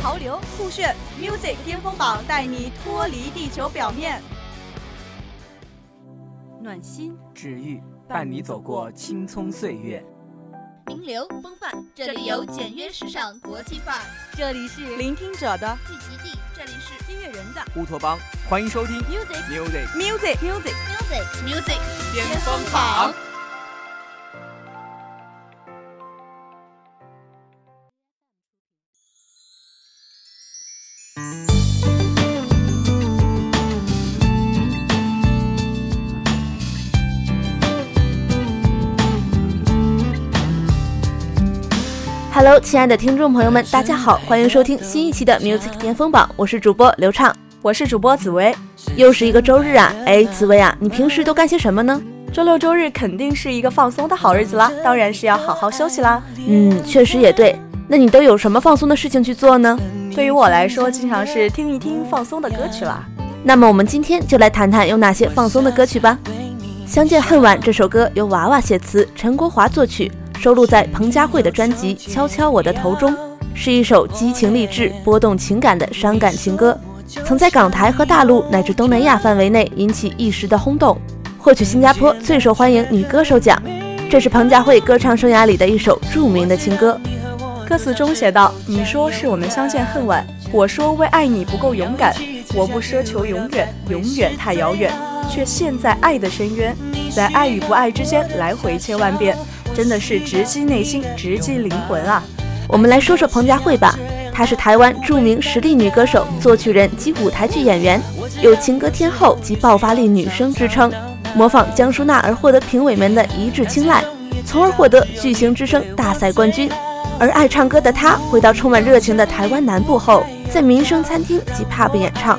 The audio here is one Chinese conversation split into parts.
潮流酷炫，music 巅峰榜带你脱离地球表面。暖心治愈，伴你走过青葱岁月。名流风范，这里有简约时尚国际范儿。这里是聆听者的聚集地，这里是音乐人的乌托邦。欢迎收听 music music music music music music 巅峰榜。Hello，亲爱的听众朋友们，大家好，欢迎收听新一期的 Music 巅峰榜，我是主播刘畅，我是主播紫薇。又是一个周日啊，哎，紫薇啊，你平时都干些什么呢？周六周日肯定是一个放松的好日子啦，当然是要好好休息啦。嗯，确实也对。那你都有什么放松的事情去做呢？对于我来说，经常是听一听放松的歌曲啦。那么我们今天就来谈谈有哪些放松的歌曲吧。《相见恨晚》这首歌由娃娃写词，陈国华作曲，收录在彭佳慧的专辑《敲敲我的头》中，是一首激情励志、波动情感的伤感情歌，曾在港台和大陆乃至东南亚范围内引起一时的轰动，获取新加坡最受欢迎女歌手奖。这是彭佳慧歌唱生涯里的一首著名的情歌。歌词中写道：“你说是我们相见恨晚，我说为爱你不够勇敢。我不奢求永远，永远太遥远，却陷在爱的深渊，在爱与不爱之间来回千万遍，真的是直击内心，直击灵魂啊！”我们来说说彭佳慧吧，她是台湾著名实力女歌手、作曲人及舞台剧演员，有情歌天后及爆发力女声之称，模仿江淑娜而获得评委们的一致青睐，从而获得巨星之声大赛冠军。而爱唱歌的她回到充满热情的台湾南部后，在民生餐厅及 pub 演唱。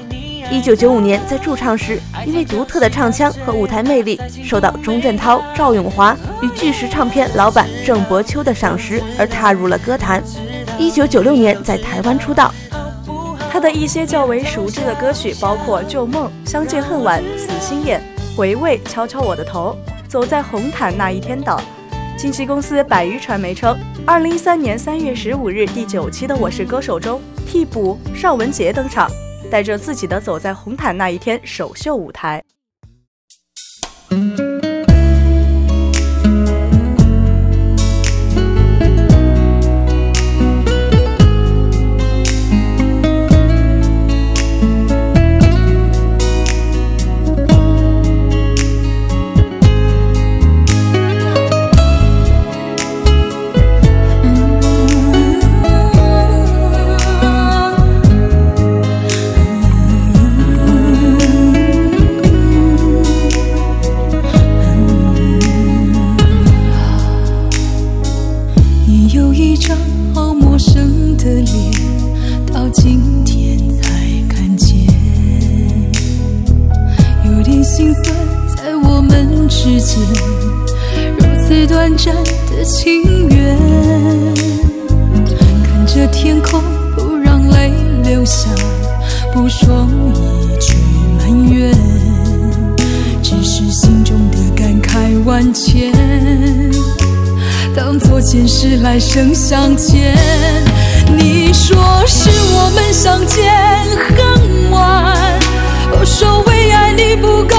一九九五年在驻唱时，因为独特的唱腔和舞台魅力，受到钟镇涛、赵咏华与巨石唱片老板郑伯秋的赏识，而踏入了歌坛。一九九六年在台湾出道。他的一些较为熟知的歌曲包括《旧梦》《相见恨晚》《死心眼》《回味》《敲敲我的头》《走在红毯那一天》等。近期公司百余传媒称，二零一三年三月十五日第九期的《我是歌手》中，替补尚雯婕登场，带着自己的《走在红毯那一天》首秀舞台。前世来生相欠。你说是我们相见恨晚，我说为爱你不够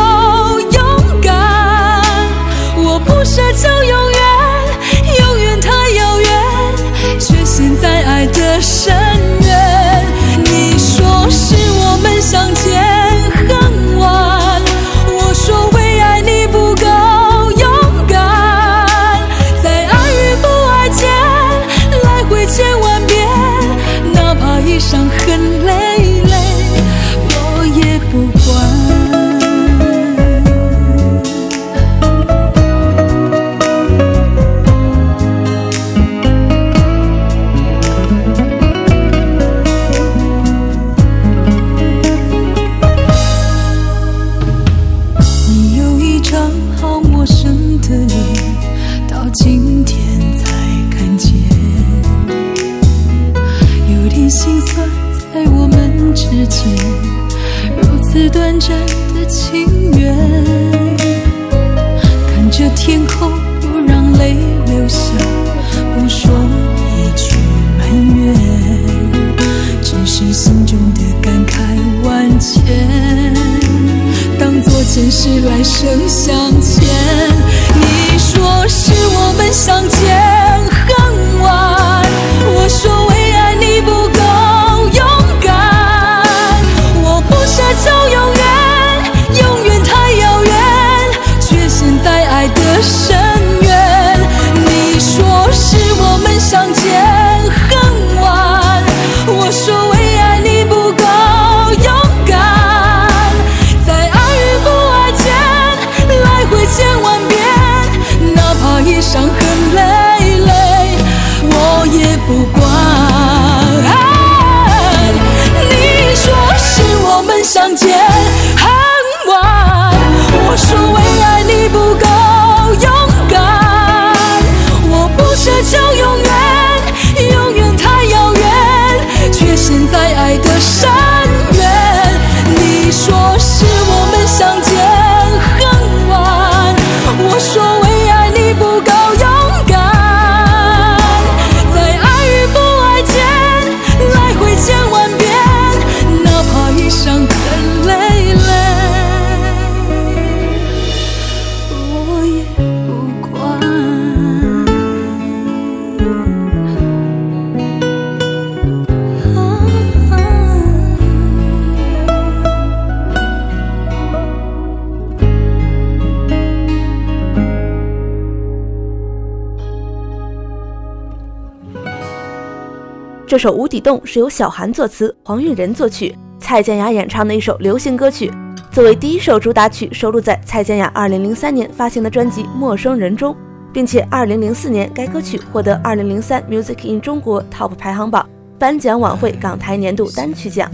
这首《无底洞》是由小韩作词，黄韵仁作曲，蔡健雅演唱的一首流行歌曲。作为第一首主打曲，收录在蔡健雅2003年发行的专辑《陌生人》中，并且2004年该歌曲获得2003 Music in 中国 Top 排行榜颁奖晚会港台年度单曲奖。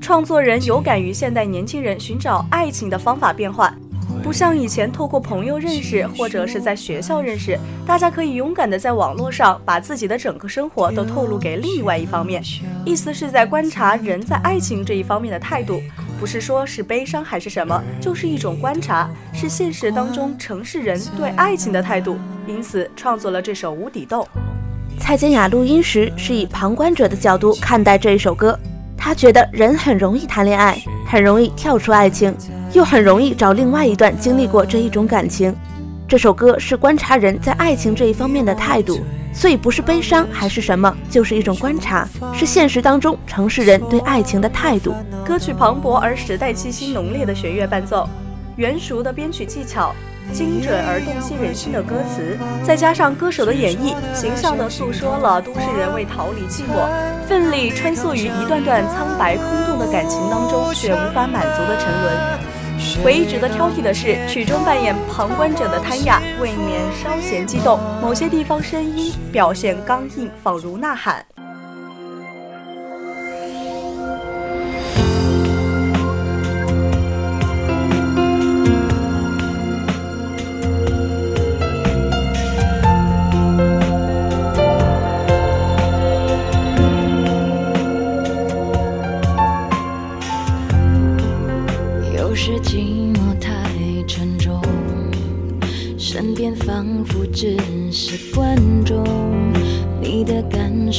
创作人有感于现代年轻人寻找爱情的方法变换，不像以前透过朋友认识或者是在学校认识，大家可以勇敢的在网络上把自己的整个生活都透露给另外一方面。意思是在观察人在爱情这一方面的态度，不是说是悲伤还是什么，就是一种观察，是现实当中城市人对爱情的态度。因此创作了这首《无底洞》。蔡健雅录音时是以旁观者的角度看待这一首歌，她觉得人很容易谈恋爱，很容易跳出爱情，又很容易找另外一段经历过这一种感情。这首歌是观察人在爱情这一方面的态度，所以不是悲伤还是什么，就是一种观察，是现实当中城市人对爱情的态度。歌曲磅礴而时代气息浓烈的弦乐伴奏，圆熟的编曲技巧，精准而洞悉人心的歌词，再加上歌手的演绎，形象地诉说了都市人为逃离寂寞，奋力穿梭于一段段苍白空洞的感情当中，却无法满足的沉沦。唯一值得挑剔的是，曲中扮演旁观者的谭雅，未免稍显激动，某些地方声音表现刚硬，仿如呐喊。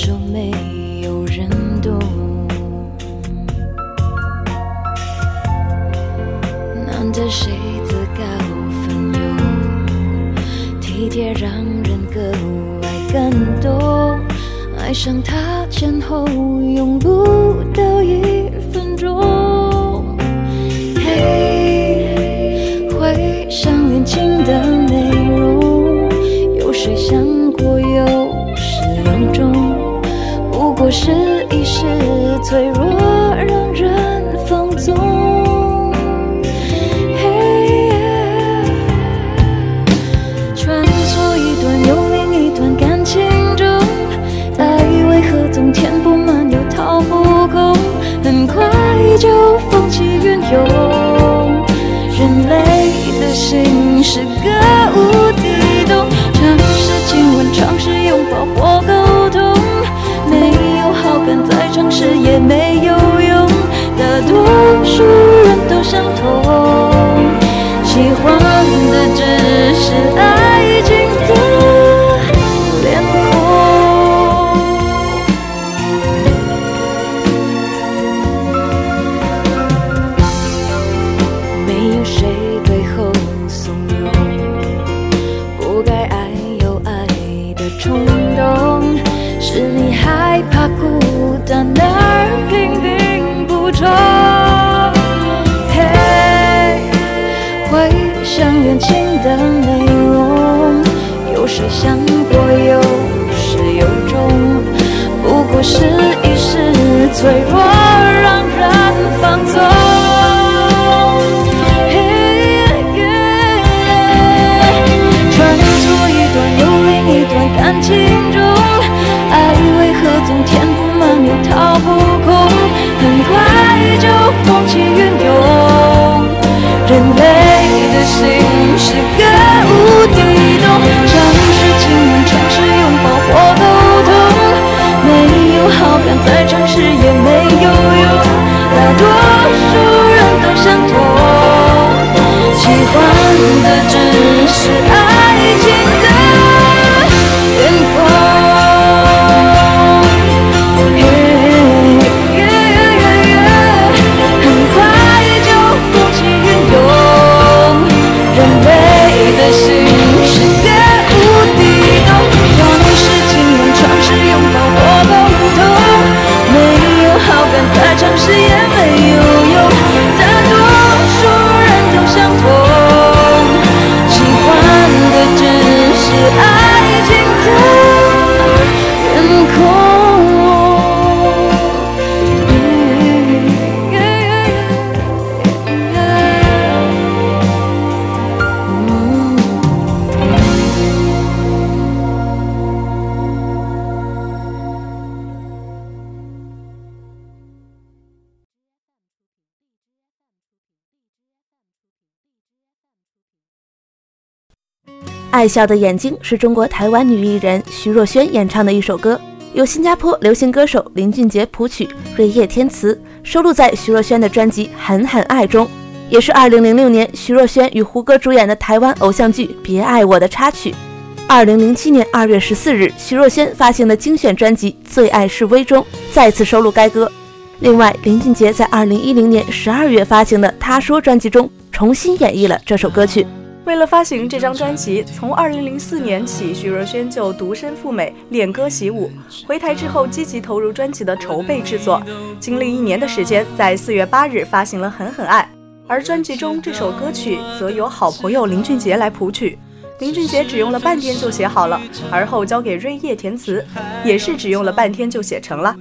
感受没有人懂。难得谁自告奋勇，体贴让人格外感动。爱上他前后用不到一分钟。嘿，回想恋情的内容，有谁想是一时脆弱，想过有始有终，不过是一时脆弱。爱笑的眼睛是中国台湾女艺人徐若瑄演唱的一首歌，由新加坡流行歌手林俊杰谱曲，瑞叶填词，收录在徐若瑄的专辑《狠狠爱》中，也是2006年徐若瑄与胡歌主演的台湾偶像剧《别爱我》的插曲。2007年2月14日，徐若瑄发行的精选专辑《最爱是微》中再次收录该歌。另外，林俊杰在2010年12月发行的《他说》专辑中重新演绎了这首歌曲。为了发行这张专辑，从2004年起，徐若瑄就独身赴美练歌习舞。回台之后，积极投入专辑的筹备制作，经历一年的时间，在4月8日发行了《狠狠爱》。而专辑中这首歌曲则由好朋友林俊杰来谱曲，林俊杰只用了半天就写好了，而后交给瑞叶填词，也是只用了半天就写成了。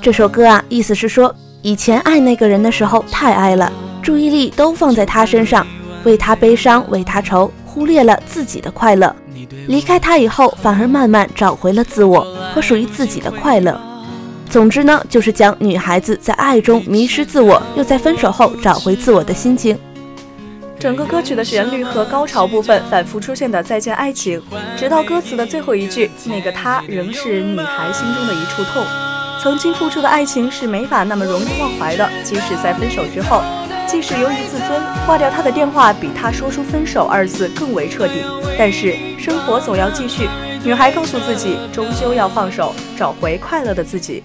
这首歌啊，意思是说，以前爱那个人的时候太爱了，注意力都放在他身上。为他悲伤，为他愁，忽略了自己的快乐。离开他以后，反而慢慢找回了自我和属于自己的快乐。总之呢，就是讲女孩子在爱中迷失自我，又在分手后找回自我的心情。整个歌曲的旋律和高潮部分反复出现的再见爱情，直到歌词的最后一句，那个他仍是女孩心中的一处痛。曾经付出的爱情是没法那么容易忘怀的，即使在分手之后。即使由于自尊挂掉他的电话，比他说出分手二字更为彻底，但是生活总要继续。女孩告诉自己，终究要放手，找回快乐的自己。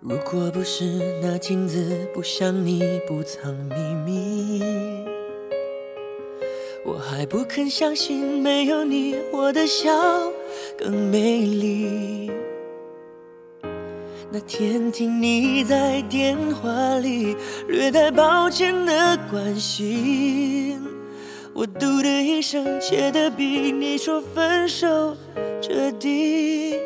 如果不是那镜子不像你不藏秘密，我还不肯相信没有你，我的笑更美丽。那天听你在电话里略带抱歉的关心，我嘟的一声，切的比你说分手彻底。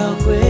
找回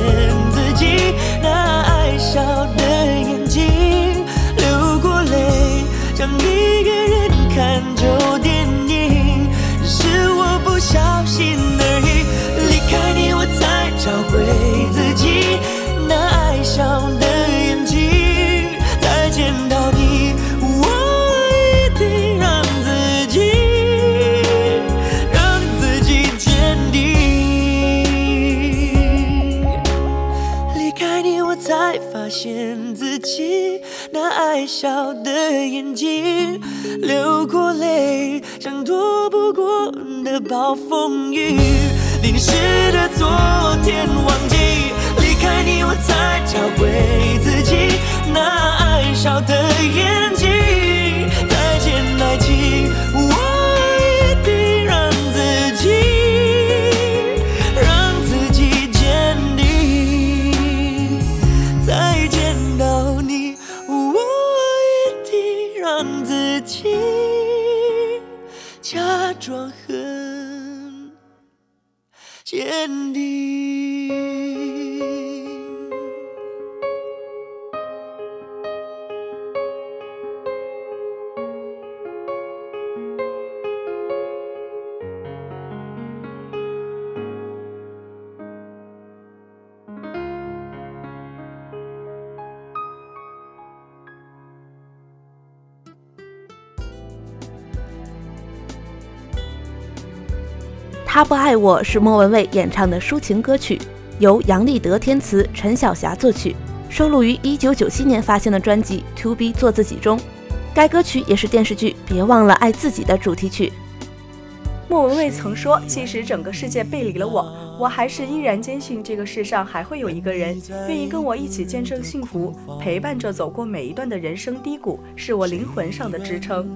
骗自己那爱笑的眼睛流过泪，像一个人看。笑的眼睛流过泪，像躲不过的暴风雨，淋湿的昨天忘记。离开你，我才找回自己那爱笑的眼睛。再见，爱情，他不爱我是莫文蔚演唱的抒情歌曲，由杨立德填词，陈晓霞作曲，收录于1997年发行的专辑《To Be 做自己》中。该歌曲也是电视剧《别忘了爱自己》的主题曲。莫文蔚曾说：“其实整个世界背离了我，我还是依然坚信这个世上还会有一个人愿意跟我一起见证幸福，陪伴着走过每一段的人生低谷，是我灵魂上的支撑。”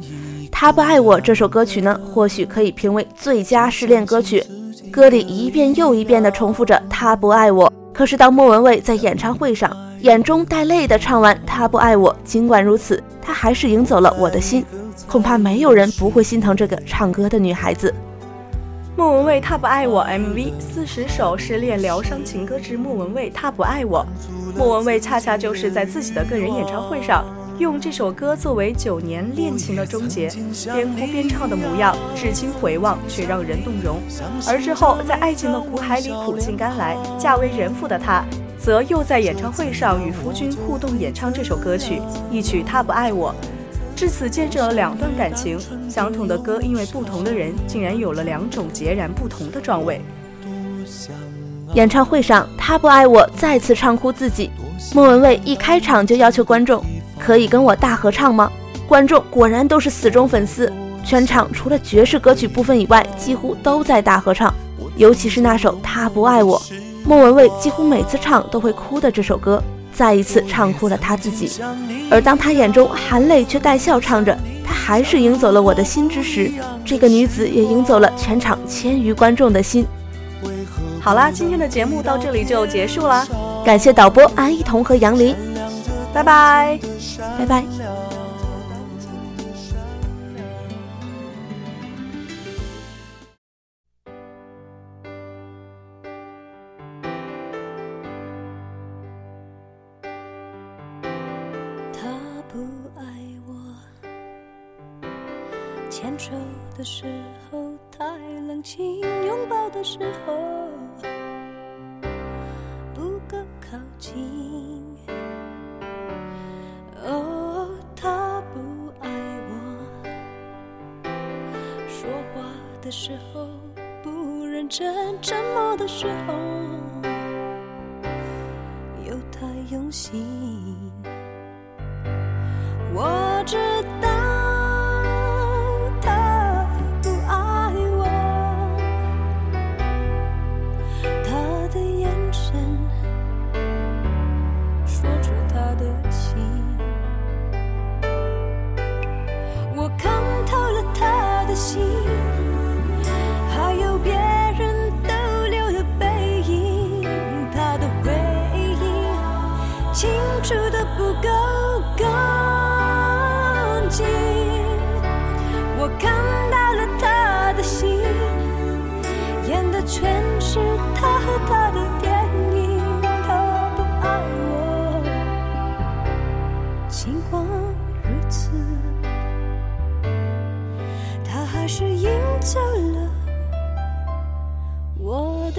他不爱我这首歌曲呢，或许可以评为最佳失恋歌曲。歌里一遍又一遍地重复着“他不爱我”，可是当莫文蔚在演唱会上眼中带泪地唱完“他不爱我”，尽管如此，他还是赢走了我的心。恐怕没有人不会心疼这个唱歌的女孩子。莫文蔚《他不爱我》MV 四十首失恋疗伤情歌之莫文蔚《他不爱我》。莫文蔚恰恰就是在自己的个人演唱会上，用这首歌作为九年恋情的终结，边哭边唱的模样，至今回望却让人动容。而之后在爱情的苦海里苦尽甘来，嫁为人妇的她，则又在演唱会上与夫君互动演唱这首歌曲，一曲《他不爱我》。至此见证了两段感情，相同的歌，因为不同的人，竟然有了两种截然不同的状味。演唱会上，他不爱我，再次唱哭自己。莫文蔚一开场就要求观众可以跟我大合唱吗？观众果然都是死忠粉丝，全场除了爵士歌曲部分以外，几乎都在大合唱。尤其是那首《他不爱我》，莫文蔚几乎每次唱都会哭的这首歌，再一次唱哭了他自己。而当他眼中含泪却带笑唱着“他还是赢走了我的心”之时，这个女子也赢走了全场千余观众的心。好啦，今天的节目到这里就结束啦，感谢导播安一彤和杨林，拜拜，拜拜。冷清，拥抱的时候不够靠近。哦，他不爱我，说话的时候不认真，沉默的时候又太用心。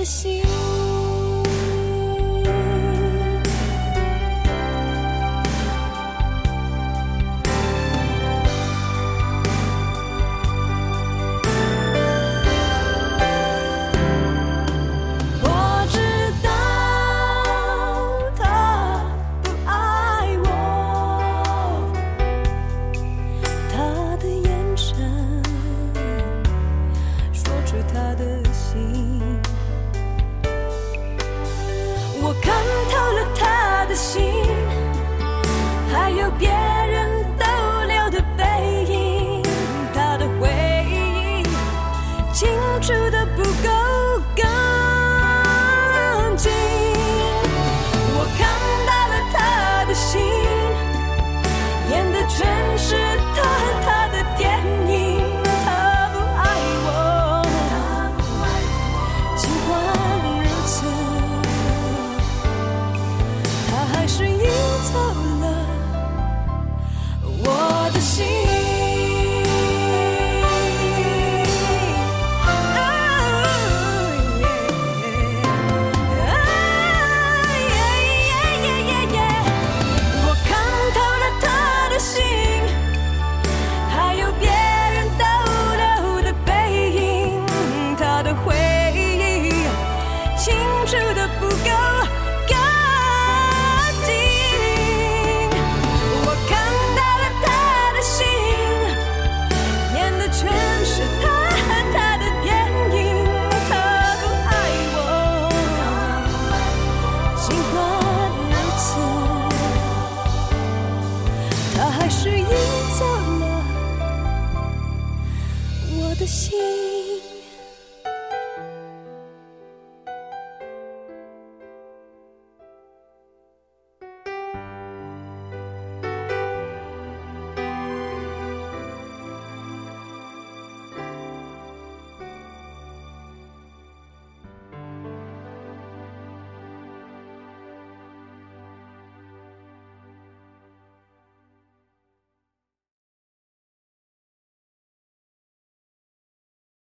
心。